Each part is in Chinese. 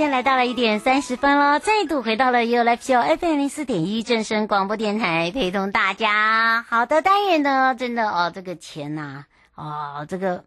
现在来到了一点三十分了，再度回到了 You Live Show FM 零四点一正声广播电台，陪同大家。好的，单元呢，真的哦，这个钱呐，哦，这个。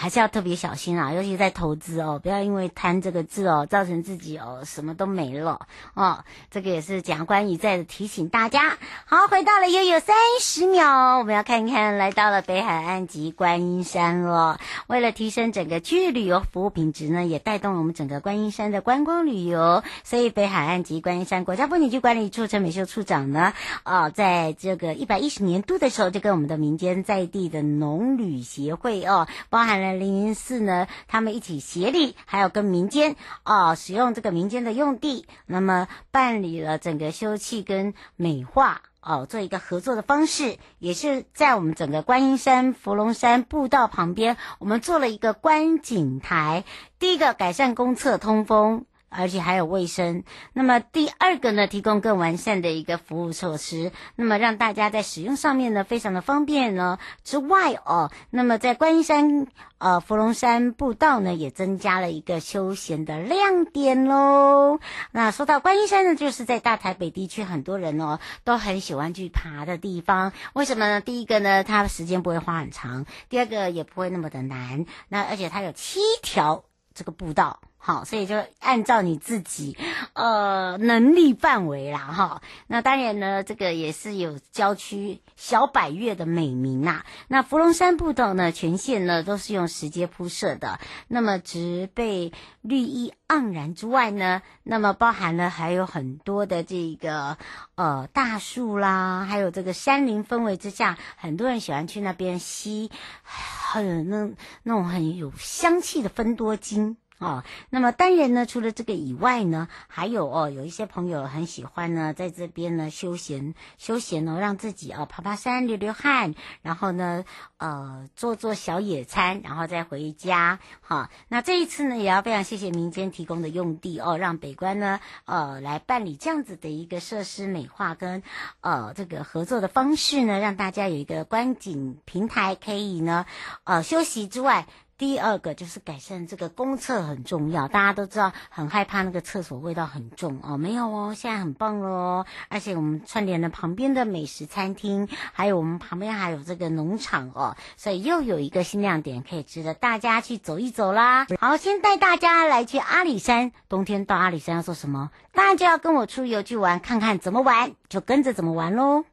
还是要特别小心啊，尤其在投资哦，不要因为贪这个字哦，造成自己哦什么都没了哦。这个也是检察官一再的提醒大家。好，回到了悠悠三十秒，我们要看一看，来到了北海岸及观音山了。为了提升整个区域旅游服务品质呢，也带动了我们整个观音山的观光旅游。所以北海岸及观音山国家风景区管理处陈美秀处长呢，哦，在这个一百一十年度的时候，就跟我们的民间在地的农旅协会哦，包含了。灵云寺呢，他们一起协力，还有跟民间啊、哦，使用这个民间的用地，那么办理了整个修葺跟美化哦，做一个合作的方式，也是在我们整个观音山、芙蓉山步道旁边，我们做了一个观景台。第一个改善公厕通风。而且还有卫生。那么第二个呢，提供更完善的一个服务措施，那么让大家在使用上面呢非常的方便呢。之外哦，那么在观音山呃芙蓉山步道呢，也增加了一个休闲的亮点喽。那说到观音山呢，就是在大台北地区很多人哦都很喜欢去爬的地方。为什么呢？第一个呢，它时间不会花很长；第二个也不会那么的难。那而且它有七条这个步道。好，所以就按照你自己，呃，能力范围啦，哈。那当然呢，这个也是有郊区小百岳的美名呐。那芙蓉山步道呢，全线呢都是用石阶铺设的，那么植被绿意盎然之外呢，那么包含了还有很多的这个呃大树啦，还有这个山林氛围之下，很多人喜欢去那边吸很那那种很有香气的芬多精。哦，那么当然呢，除了这个以外呢，还有哦，有一些朋友很喜欢呢，在这边呢休闲休闲哦，让自己哦爬爬山、流流汗，然后呢，呃，做做小野餐，然后再回家。好、那这一次呢，也要非常谢谢民间提供的用地哦，让北关呢，呃，来办理这样子的一个设施美化跟呃这个合作的方式呢，让大家有一个观景平台可以呢，呃，休息之外。第二个就是改善这个公厕很重要，大家都知道很害怕那个厕所味道很重哦，没有哦，现在很棒了哦，而且我们串联了旁边的美食餐厅，还有我们旁边还有这个农场哦，所以又有一个新亮点可以值得大家去走一走啦。好，先带大家来去阿里山，冬天到阿里山要做什么？当然就要跟我出游去玩，看看怎么玩，就跟着怎么玩喽。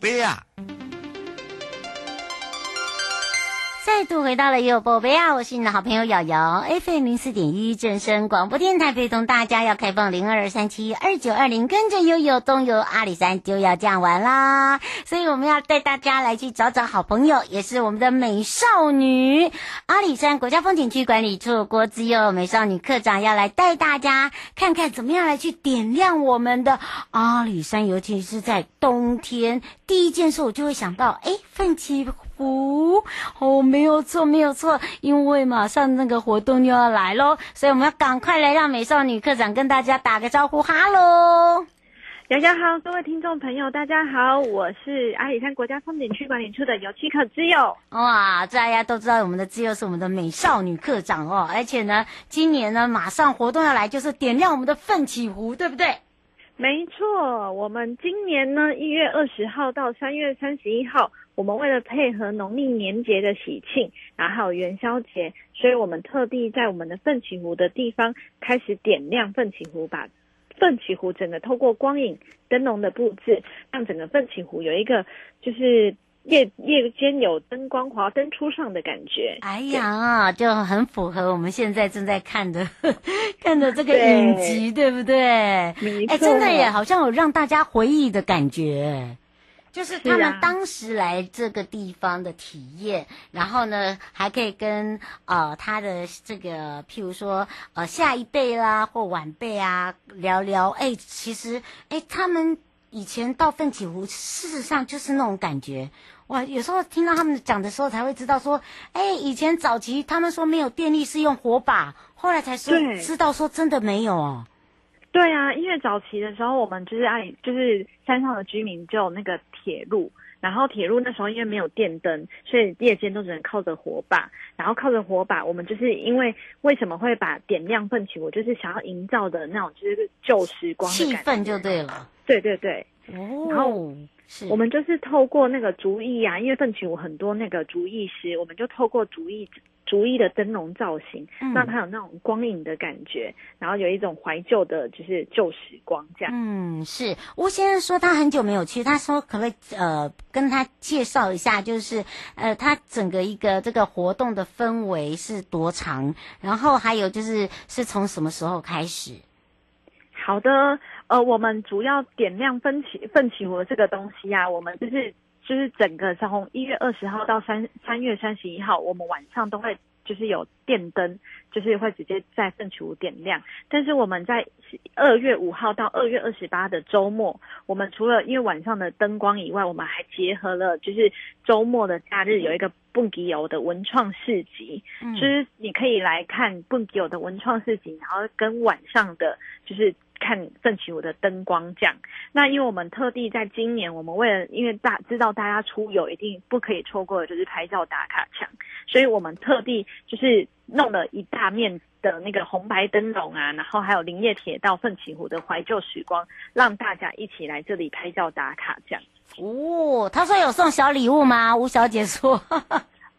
宝贝啊！再度回到了有宝贝啊！我是你的好朋友瑶瑶，FM 零四点一正声广播电台，陪同大家要开放零二三七二九二零，跟着悠悠东游阿里山就要这样玩啦！所以我们要带大家来去找找好朋友，也是我们的美少女阿里山国家风景区管理处郭姿祐美少女课长要来带大家看看怎么样来去点亮我们的阿里山，尤其是在冬天，第一件事我就会想到，哎，奋起湖哦，没有错，没有错，因为马上那个活动又要来喽，所以我们要赶快来让美少女课长跟大家打个招呼，哈喽，大家好，各位听众朋友，大家好，我是阿里山国家风景区管理处的游七课姿祐。哇，大家都知道我们的之友是我们的美少女课长哦，而且呢，今年呢马上活动要来，就是点亮我们的奋起湖，对不对？没错，我们今年呢一月二十号到三月三十一号。我们为了配合农历年节的喜庆，然后还有元宵节，所以我们特地在我们的奋起湖的地方开始点亮奋起湖，把奋起湖整个透过光影灯笼的布置，让整个奋起湖有一个就是。夜夜间有灯光华灯初上的感觉，哎呀，就很符合我们现在正在看的 看的这个影集，对，对不对？哎，真的耶，好像有让大家回忆的感觉，就是他们当时来这个地方的体验，啊、然后呢，还可以跟呃他的这个，譬如说呃下一辈啦或晚辈啊聊聊。哎，其实哎他们。以前到奋起湖，事实上就是那种感觉。哇，有时候听到他们讲的时候，才会知道说，哎，以前早期他们说没有电力是用火把，后来才说知道说真的没有哦。对啊，因为早期的时候，我们就是爱，就是山上的居民就有那个铁路，然后铁路那时候因为没有电灯，所以夜间都只能靠着火把，然后靠着火把，我们就是因为为什么会把点亮奋起湖，就是想要营造的那种就是旧时光气氛就对了。对对对，哦，然后我们就是透过那个竹艺啊，因为奋起湖很多那个竹艺师，我们就透过竹艺竹艺的灯笼造型，嗯、让它有那种光影的感觉，然后有一种怀旧的，就是旧时光这样。嗯，是吴先生说他很久没有去，他说可不可以呃跟他介绍一下，就是呃他整个一个这个活动的氛围是多长，然后还有就是是从什么时候开始？好的。呃，我们主要点亮奋起奋起湖这个东西啊，我们就是就是整个从一月二十号到三三月三十一号，我们晚上都会就是有电灯，就是会直接在奋起湖点亮。但是我们在二月五号到二月二十八的周末，我们除了因为晚上的灯光以外，我们还结合了就是周末的假日有一个蹦迪游的文创市集，嗯，就是你可以来看蹦迪游的文创市集，然后跟晚上的就是。看奋起湖的灯光这样，那因为我们特地在今年，我们为了因为大知道大家出游一定不可以错过的就是拍照打卡墙，所以我们特地就是弄了一大面的那个红白灯笼啊，然后还有林业铁道奋起湖的怀旧时光，让大家一起来这里拍照打卡这样。哦，他说有送小礼物吗？吴小姐说。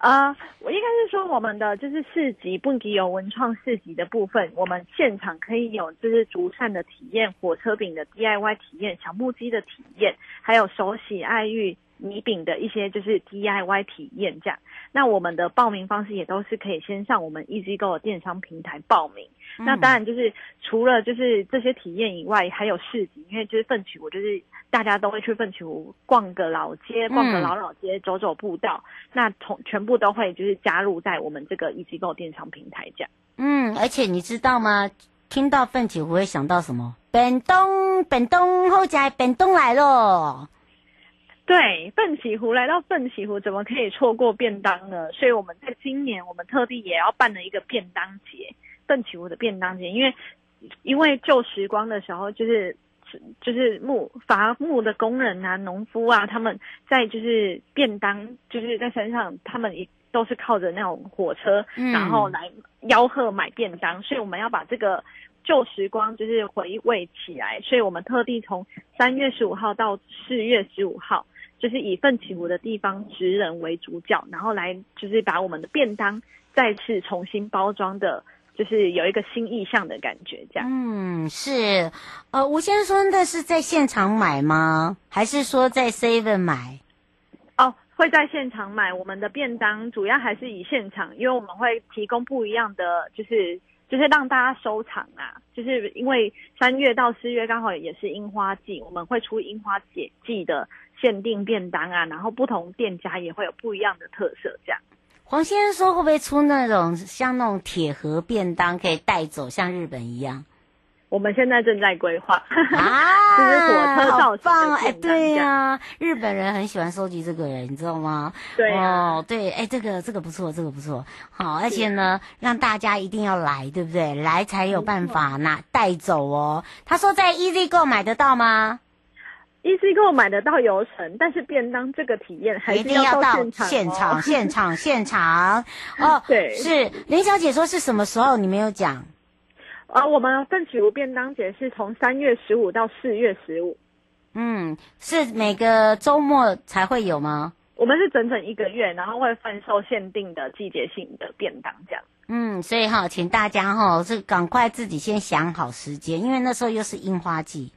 啊我应该是说我们的就是市集，蹦迪有文创市集的部分，我们现场可以有就是竹扇的体验、火车饼的 DIY 体验、小木屐的体验，还有手洗爱玉米饼的一些就是 DIY 体验这样。那我们的报名方式也都是可以先上我们 EasyGo 的电商平台报名。嗯、那当然就是除了就是这些体验以外，还有市集，因为就是奋起我，就是大家都会去奋起湖逛个老街，逛个老老街，嗯、走走步道，那同全部都会就是加入在我们这个 EasyGo 电商平台这样。嗯，而且你知道吗？听到奋起湖会想到什么？本东，本东后家，本东来喽。对，奋起湖来到奋起湖，怎么可以错过便当呢？所以我们在今年，我们特地也要办了一个便当节，奋起湖的便当节。因为，因为旧时光的时候，就是就是木伐木的工人啊、农夫啊，他们在就是便当，就是在山上，他们也都是靠着那种火车，嗯、然后来吆喝买便当。所以我们要把这个旧时光就是回味起来。所以我们特地从三月十五号到四月十五号。就是以奋起湖的地方职人为主角，然后来就是把我们的便当再次重新包装的，就是有一个新意象的感觉，这样。嗯，是。呃，吴先生那是在现场买吗？还是说在 Seven 买？哦，会在现场买。我们的便当主要还是以现场，因为我们会提供不一样的，就是就是让大家收藏啊。就是因为三月到四月刚好也是樱花季，我们会出樱花节季的。限定便当啊，然后不同店家也会有不一样的特色，这样。黄先生说会不会出那种像那种铁盒便当可以带走，像日本一样？我们现在正在规划啊，就是火车造型的哎，对呀、啊，日本人很喜欢收集这个人，你知道吗？对、啊、哦，对，哎，这个这个不错，这个不错，好，而且呢，让大家一定要来，对不对？来才有办法拿带走哦。他说在 Easy 购买得到吗？EasyGo 买得到游程，但是便当这个体验还是要到现场、哦、一定要到现场，现场，现场。哦，对，是林小姐说是什么时候？你没有讲。啊、哦，我们奋起湖便当节是从三月十五到四月十五。嗯，是每个周末才会有吗？我们是整整一个月，然后会贩售限定的季节性的便当这样。嗯，所以哈，请大家哈，是赶快自己先想好时间，因为那时候又是樱花季，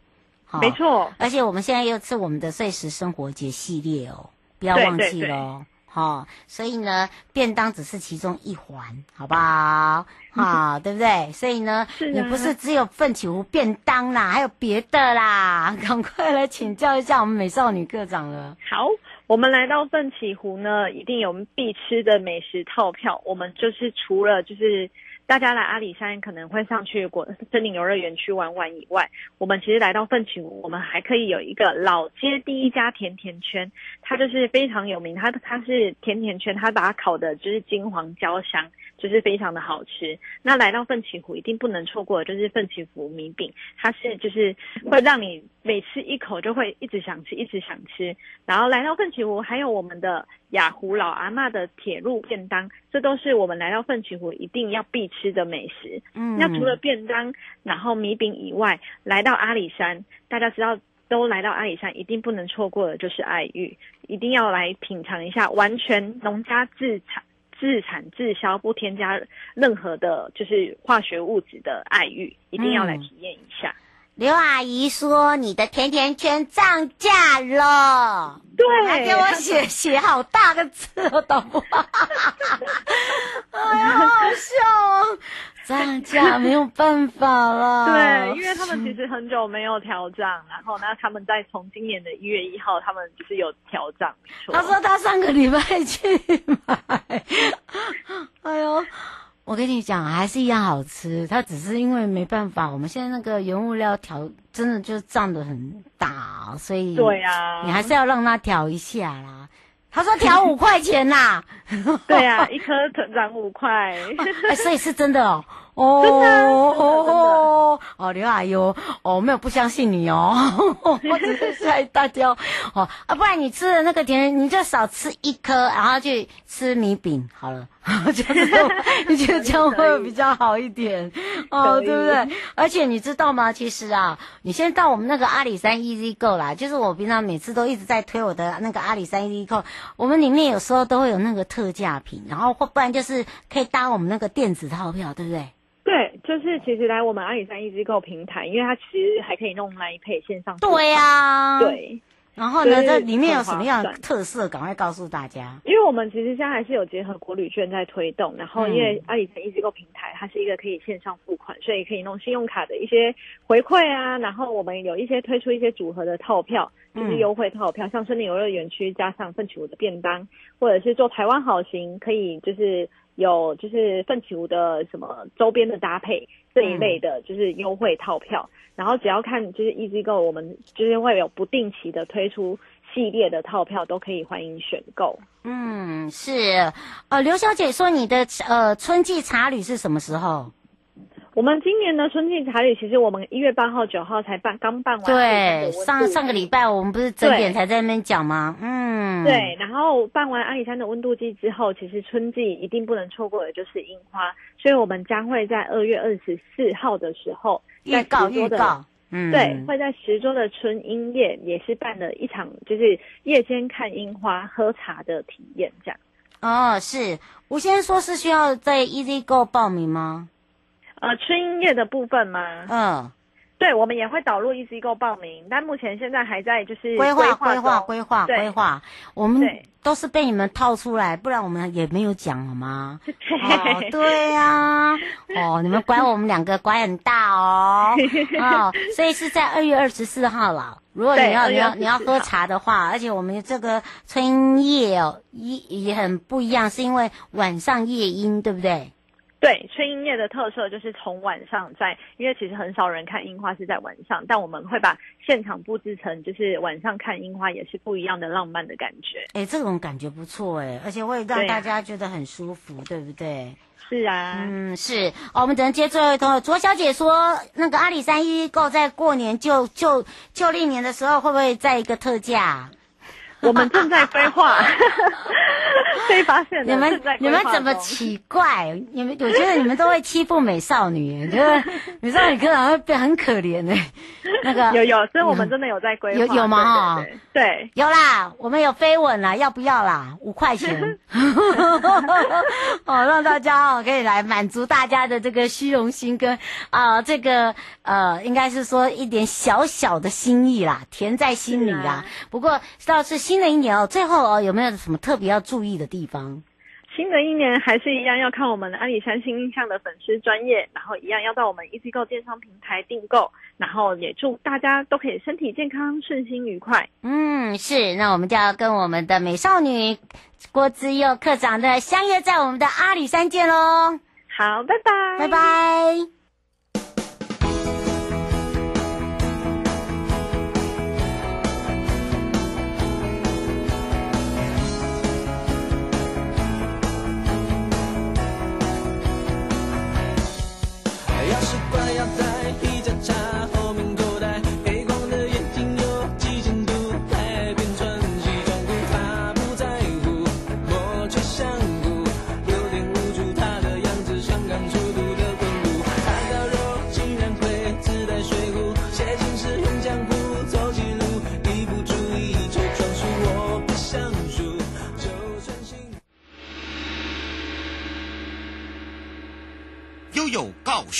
没错。而且我们现在又是我们的碎石生活节系列哦，不要忘记喽。好，所以呢，便当只是其中一环，好不好？好，对不对？所以呢，是啊，你不是只有奋起湖便当啦，还有别的啦，赶快来请教一下我们美少女课长了。好，我们来到奋起湖呢，一定有我们必吃的美食套票。我们就是除了就是。大家来阿里山可能会上去国森林游乐园去玩玩以外，我们其实来到奋起湖，我们还可以有一个老街第一家甜甜圈，它就是非常有名，它它是甜甜圈，它把它烤的就是金黄焦香。就是非常的好吃。那来到奋起湖一定不能错过的就是奋起湖米饼，它是就是会让你每吃一口就会一直想吃，一直想吃。然后来到奋起湖还有我们的雅湖老阿嬷的铁路便当，这都是我们来到奋起湖一定要必吃的美食。嗯，那除了便当，然后米饼以外，来到阿里山，大家知道都来到阿里山一定不能错过的就是爱玉，一定要来品尝一下完全农家自产。自产自销，不添加任何的，就是化学物质的爱玉，一定要来体验一下。刘、嗯、阿姨说：“你的甜甜圈涨价了。”对，还给我写 写好大个字，我懂不？哎呀，好好笑哦！涨价没有办法了。对，因为他们其实很久没有调涨，然后呢，他们在从今年的一月一号，他们就是有调涨。他说他上个礼拜去买。哎呦，我跟你讲，还是一样好吃。他只是因为没办法，我们现在那个原物料调真的就涨得很大，所以对呀，你还是要让他调一下啦。他说调五块钱呐，对呀、啊，一颗涨五块，哎，所以是真的哦，哦哦哦，刘阿姨哦，我没有不相信你哦，我只是吓一大跳。哦，啊，不然你吃的那个甜，你就少吃一颗，然后去吃米饼好了。就是你觉得这样会比较好一点 哦，对不对？而且你知道吗？其实啊，你先到我们那个阿里山 Easy Go 啦，就是我平常每次都一直在推我的那个阿里山 Easy Go，我们里面有时候都会有那个特价品，然后或不然就是可以搭我们那个电子套票，对不对？对，就是其实来我们阿里山 Easy Go 平台，因为它其实还可以弄 Line Pay 线上。对呀、啊，对。然后呢，这里面有什么样的特色？赶快告诉大家。因为我们其实现在还是有结合国旅券在推动，然后因为阿里山 Easy Go 平台，它是一个可以线上付款，所以可以弄信用卡的一些回馈啊。然后我们有一些推出一些组合的套票，就是优惠套票，像森林游乐园区加上奋起湖的便当，或者是做台湾好行，可以就是。有就是奋起湖的什么周边的搭配这一类的，就是优惠套票，嗯。然后只要看就是 Easy Go，我们就是会有不定期的推出系列的套票，都可以欢迎选购。嗯，是。呃，刘小姐说你的呃春季茶旅是什么时候？我们今年的春季茶旅，其实我们一月八号、九号才办，刚办完。对，上上个礼拜我们不是整点才在那边讲吗？嗯，对。然后办完阿里山的温度计之后，其实春季一定不能错过的就是樱花，所以我们将会在二月二十四号的时候预告预告，嗯，对，会在十桌的春樱夜也是办了一场，就是夜间看樱花、喝茶的体验，这样。哦，是。吴先生说是需要在 Easy Go 报名吗？呃，春樱夜的部分吗？嗯，对，我们也会导入 Easy Go 报名，但目前现在还在就是规划、规划、规划、规划。我们都是被你们套出来，不然我们也没有讲好吗？哦，对呀、啊，哦，你们管我们两个管很大哦，哦，所以是在二月二十四号了。如果你要你要你要喝茶的话，而且我们这个春夜哦，也也很不一样，是因为晚上夜莺，对不对？对，春樱夜的特色就是从晚上在，因为其实很少人看樱花是在晚上，但我们会把现场布置成就是晚上看樱花也是不一样的浪漫的感觉。哎，这种感觉不错哎，而且会让大家觉得很舒服，对，啊、对不对？是啊，嗯，是。哦、我们只能接最后一通。卓小姐说，那个阿里山 Easy Go 在过年就就就历年的时候会不会再一个特价？我们正在规划，被发现你们你们怎么奇怪？你们我觉得你们都会欺负美少女，觉得美少女可能会变很可怜呢。那个有有，所以我们真的有在规划，有有吗？哈，对，有啦，我们有飞吻啦，要不要啦？五块钱，哦，让大家哦可以来满足大家的这个虚荣心跟啊、呃、这个呃，应该是说一点小小的心意啦，甜在心里啦。啊、不过倒是新的一年哦，最后哦有没有什么特别要注意的地方？新的一年还是一样要看我们的阿里山新印象的粉丝专业，然后一样要到我们 EasyGo 电商平台订购，然后也祝大家都可以身体健康、顺心愉快。嗯，是，那我们就要跟我们的美少女郭姿佑课长的相约在我们的阿里山见喽。好，拜拜，拜拜。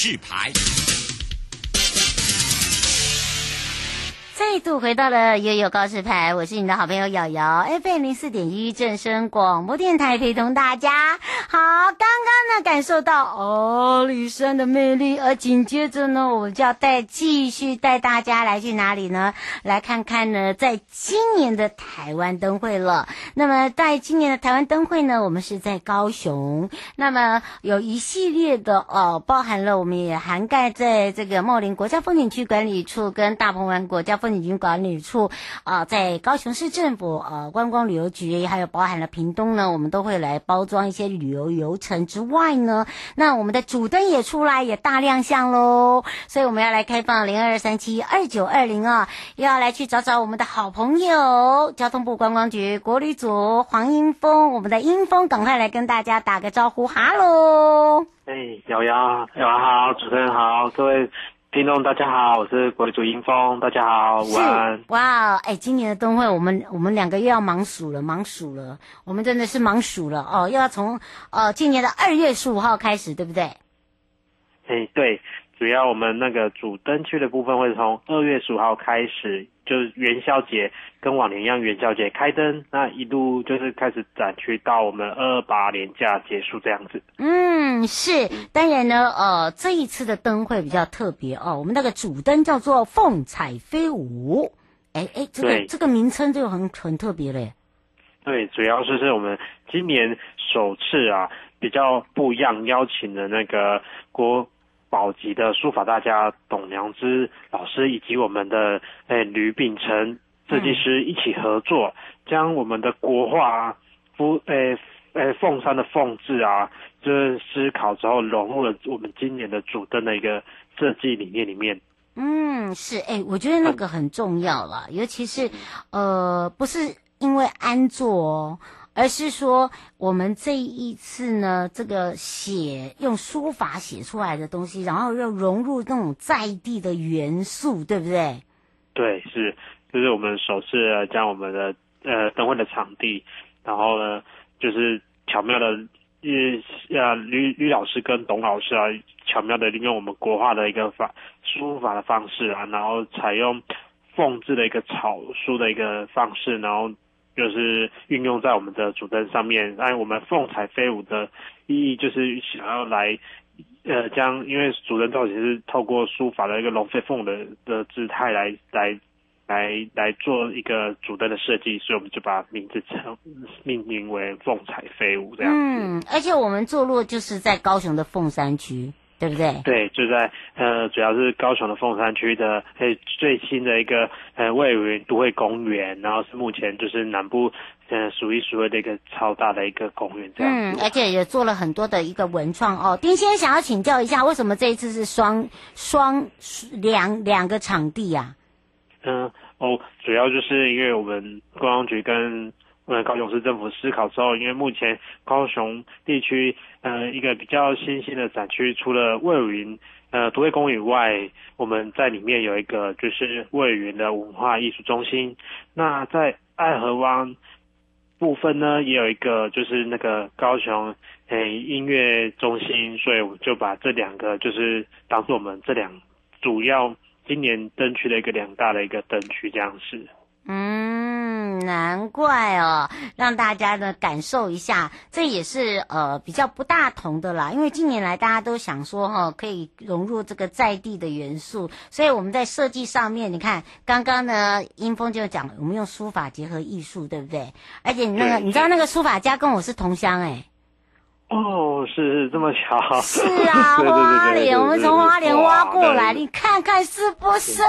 示牌。度回到了悠悠告示牌，我是你的好朋友瑶瑶，FM 零四点一正声广播电台陪同大家。好，刚刚呢感受到阿里山的魅力，而紧接着呢，我们就要带继续带大家来去哪里呢？来看看呢，在今年的台湾灯会了。那么在今年的台湾灯会呢，我们是在高雄。那么有一系列的哦，包含了我们也涵盖在这个茂林国家风景区管理处跟大鹏湾国家风景区管理处啊、在高雄市政府呃观光旅游局，还有包含了屏东呢，我们都会来包装一些旅游游程之外呢，那我们的主灯也出来也大亮相喽，所以我们要来开放零二三七二九二零啊，又要来去找找我们的好朋友交通部观光局国旅组黄英峰，我们的英峰赶快来跟大家打个招呼，哈喽！哎，瑶瑶，瑶瑶好，主持人好，各位。听众大家好，我是国旅组英峰，大家好，午安。哇，哎，今年的灯会，我们我们两个又要忙数了，忙数了，我们真的是忙数了哦，又要从呃今年的二月十五号开始，对不对？哎，对。主要我们那个主灯区的部分会从二月十五号开始，就是元宵节跟往年一样，元宵节开灯，那一路就是开始展区到我们二二八年假结束这样子。嗯，是，当然呢，呃，这一次的灯会比较特别哦，我们那个主灯叫做凤彩飞舞，哎哎，这个对这个名称就很很特别嘞。对，主要是是我们今年首次啊，比较不一样，邀请的那个国。宝级的书法大家董良之老师以及我们的诶吕秉成设计师一起合作，嗯、将我们的国画凤诶诶凤山的凤字啊，就是思考之后融入了我们今年的主灯的一个设计理念里面。嗯，是诶、欸，我觉得那个很重要了，嗯、尤其是呃，不是因为安坐哦。而是说，我们这一次呢，这个写用书法写出来的东西，然后又融入那种在地的元素，对不对？对，是，就是我们首次将我们的呃灯会的场地，然后呢，就是巧妙的，呃呃吕吕老师跟董老师啊，巧妙的利用我们国画的一个法书法的方式啊，然后采用凤字的一个草书的一个方式，然后。就是运用在我们的主灯上面，那我们凤彩飞舞的意义，就是想要来，呃，将因为主灯造型是透过书法的一个龙飞凤的的姿态来来来来做一个主灯的设计，所以我们就把名字称命名为凤彩飞舞这样。嗯，而且我们坐落就是在高雄的凤山区。对不对？对，就在呃，主要是高雄的凤山区的，呃，最新的一个呃，卫武营都会公园，然后是目前就是南部呃数一数二的一个超大的一个公园这样。嗯，而且也做了很多的一个文创哦。丁先生想要请教一下，为什么这一次是双双两两个场地呀？嗯。哦，主要就是因为我们观光局跟呃高雄市政府思考之后，因为目前高雄地区呃一个比较新兴的展区，除了卫武营呃都会公园以外，我们在里面有一个就是卫武营的文化艺术中心。那在爱河湾部分呢，也有一个就是那个高雄诶、音乐中心，所以我就把这两个就是当做我们这两主要。今年灯区的一个两大的一个灯区这样是，嗯，难怪哦，让大家呢感受一下，这也是呃比较不大同的啦。因为近年来大家都想说哈、哦，可以融入这个在地的元素，所以我们在设计上面，你看刚刚呢，英峰就讲我们用书法结合艺术，对不对？而且你那个你知道那个书法家跟我是同乡哎。哦，是是这么巧，是啊，花莲，我们从花莲挖过来，你看看是不是？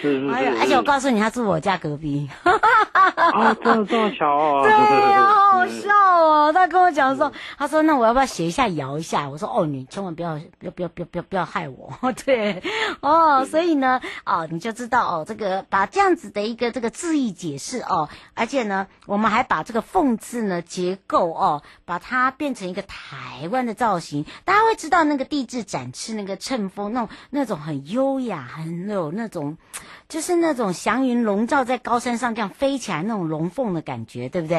是是，哎呦，而且我告诉你，他住我家隔壁。啊，这么这么巧哦！对呀，好好笑哦。他跟我讲说，他说那我要不要写一下摇一下？我说哦，你千万不要不要不要不要不要不要害我。对，哦，所以呢，哦，你就知道哦，这个把这样子的一个这个字义解释哦，而且呢，我们还把这个凤字呢结构哦，把它变成。一个台湾的造型，大家会知道那个地质展翅，那个乘风，那种那种很优雅，很有那种，就是那种祥云笼罩在高山上这样飞起来那种龙凤的感觉，对不对？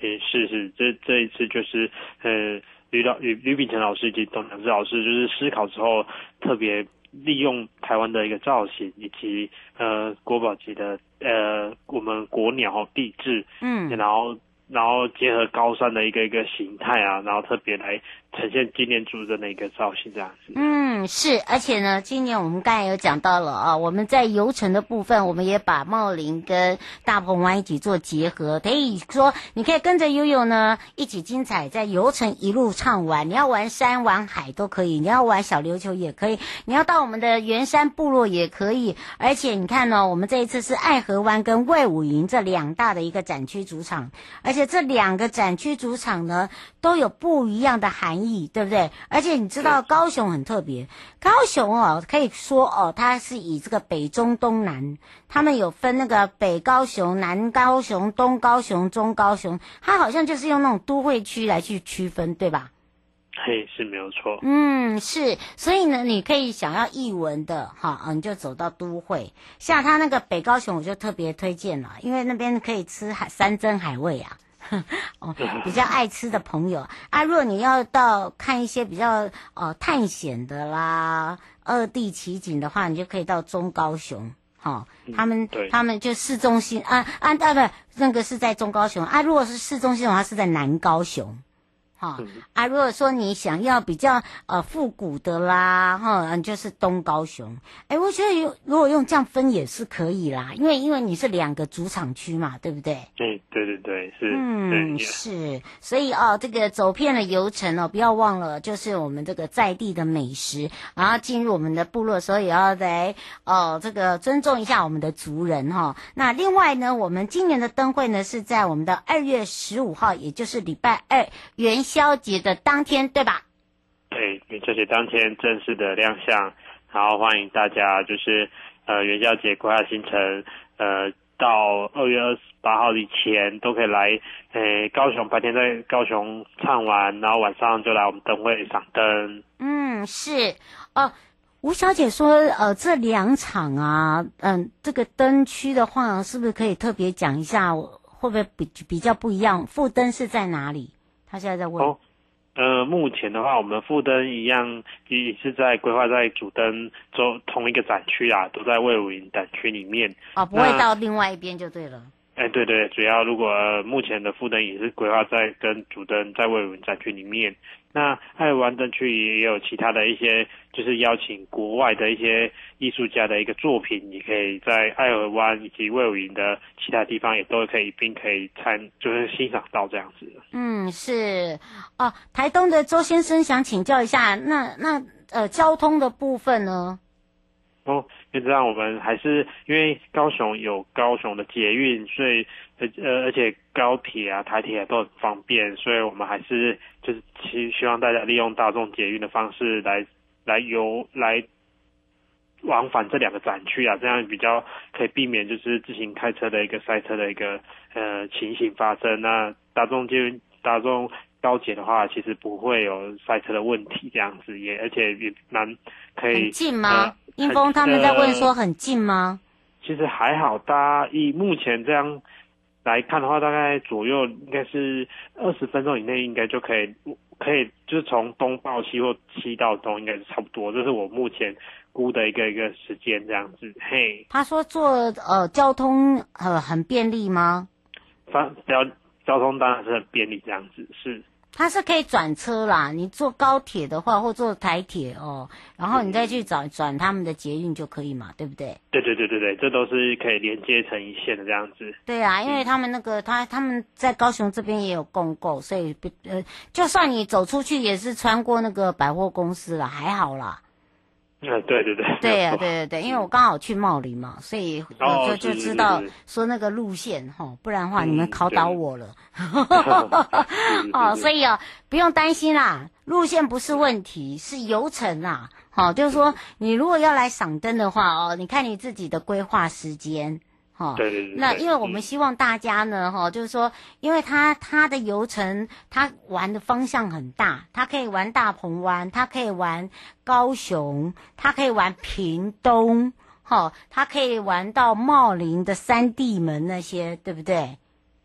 诶，是是，这这一次就是呃，吕老吕吕秉成老师以及董良志老师就是思考之后，特别利用台湾的一个造型以及呃国宝级的呃我们国鸟地质，嗯，然后。然后结合高山的一个一个形态啊，然后特别来呈现今年主人的那个造型这样子。嗯，是，而且呢，今年我们刚才有讲到了啊，我们在游程的部分，我们也把茂林跟大鹏湾一起做结合，可以说你可以跟着悠悠呢一起精彩，在游程一路畅玩。你要玩山玩海都可以，你要玩小琉球也可以，你要到我们的圆山部落也可以。而且你看呢，我们这一次是爱河湾跟卫武营这两大的一个展区主场，而且这两个展区主场呢，都有不一样的含义，对不对？而且你知道高雄很特别，高雄哦，可以说哦，它是以这个北中东南，他们有分那个北高雄、南高雄、东高雄、中高雄，它好像就是用那种都会区来去区分，对吧？嘿，是没有错。嗯，是，所以呢，你可以想要译文的哈，你就走到都会。像他那个北高雄，我就特别推荐了，因为那边可以吃海山珍海味啊。哦，比较爱吃的朋友。啊，如果你要到看一些比较呃探险的啦、二地奇景的话，你就可以到中高雄，哈、哦，他们、嗯、他们就市中心啊啊啊不，那个是在中高雄。啊，如果是市中心的话是在南高雄。哈、哦、啊，如果说你想要比较呃复古的啦，哈，就是东高雄。哎，我觉得有如果用这样分也是可以啦，因为因为你是两个主场区嘛，对不对？对对对对，是。嗯，是。所以哦，这个走遍了游程哦，不要忘了，就是我们这个在地的美食，然后进入我们的部落的时候，也要来哦，这个尊重一下我们的族人哈、哦。那另外呢，我们今年的灯会呢是在我们的二月十五号，也就是礼拜二元宵节的当天，对吧？对，元宵节当天正式的亮相，然后欢迎大家，就是呃元宵节规划行程，呃到二月二十八号以前都可以来，呃高雄白天在高雄唱完，然后晚上就来我们灯会赏灯。嗯，是哦。吴小姐说，呃，这两场啊，嗯，这个灯区的话，是不是可以特别讲一下，会不会比比较不一样？副灯是在哪里？他现在在问。哦，呃，目前的话，我们副灯一样也是在规划在主灯周同一个展区啊，都在魏武营展区里面。哦，不会到另外一边就对了。哎，对对，主要如果、呃、目前的副灯也是规划在跟主灯在卫武营展区里面。那爱河湾灯区也有其他的一些，就是邀请国外的一些艺术家的一个作品，你可以在爱尔湾以及卫武营的其他地方也都可以并可以参，就是欣赏到这样子。嗯，是哦。台东的周先生想请教一下，那那呃交通的部分呢？哦，就这样，我们还是因为高雄有高雄的捷运，所以呃呃，而且高铁啊、台铁啊都很方便，所以我们还是就是希希望大家利用大众捷运的方式来来游来往返这两个展区啊，这样比较可以避免就是自行开车的一个塞车的一个呃情形发生。那大众捷大众高铁的话，其实不会有塞车的问题，这样子也而且也蛮可以。近吗？英峰他们在问说很近吗？其实还好，大家以目前这样来看的话，大概左右应该是二十分钟以内，应该就可以。可以，就是从东到西或西到东，应该是差不多。这是我目前估的一个一个时间这样子。嘿，他说坐呃交通呃很便利吗？方交交通当然是很便利这样子，是。它是可以转车啦，你坐高铁的话，或坐台铁哦，然后你再去找转他们的捷运就可以嘛，对不对？对对对对对，这都是可以连接成一线的这样子。对啊，因为他们那个他他们在高雄这边也有共购，所以呃，就算你走出去也是穿过那个百货公司了，还好啦。嗯，对对对，对啊，对对对，因为我刚好去茂林嘛，所以我就就知道说那个路线哈，不然的话你们考倒我了。哦，所以哦，不用担心啦，路线不是问题，是游程啦。好，就是说你如果要来赏灯的话哦，你看你自己的规划时间。哦，对对对。那因为我们希望大家呢，哈、嗯，就是说，因为他他的游程，他玩的方向很大，他可以玩大鹏湾，他可以玩高雄，他可以玩屏东，哈，他可以玩到茂林的三地门那些，对不对？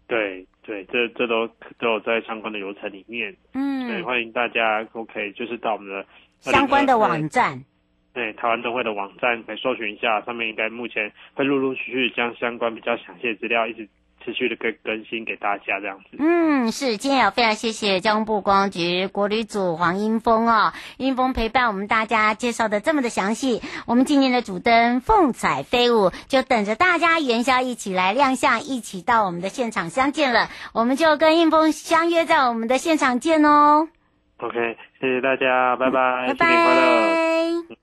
对对，这这都都有在相关的游程里面。嗯，所以欢迎大家都可以就是到我们的相关的网站。对，台湾灯会的网站可以搜寻一下，上面应该目前会陆陆续续将相关比较详细的资料一直持续的更更新给大家这样子。嗯，是，今天也非常谢谢交通部观光局国旅组黄英峰啊、哦，英峰陪伴我们大家介绍的这么的详细。我们今年的主灯凤彩飞舞就等着大家元宵一起来亮相，一起到我们的现场相见了。我们就跟英峰相约在我们的现场见哦。OK，谢谢大家，拜拜，嗯、拜拜，新年快乐。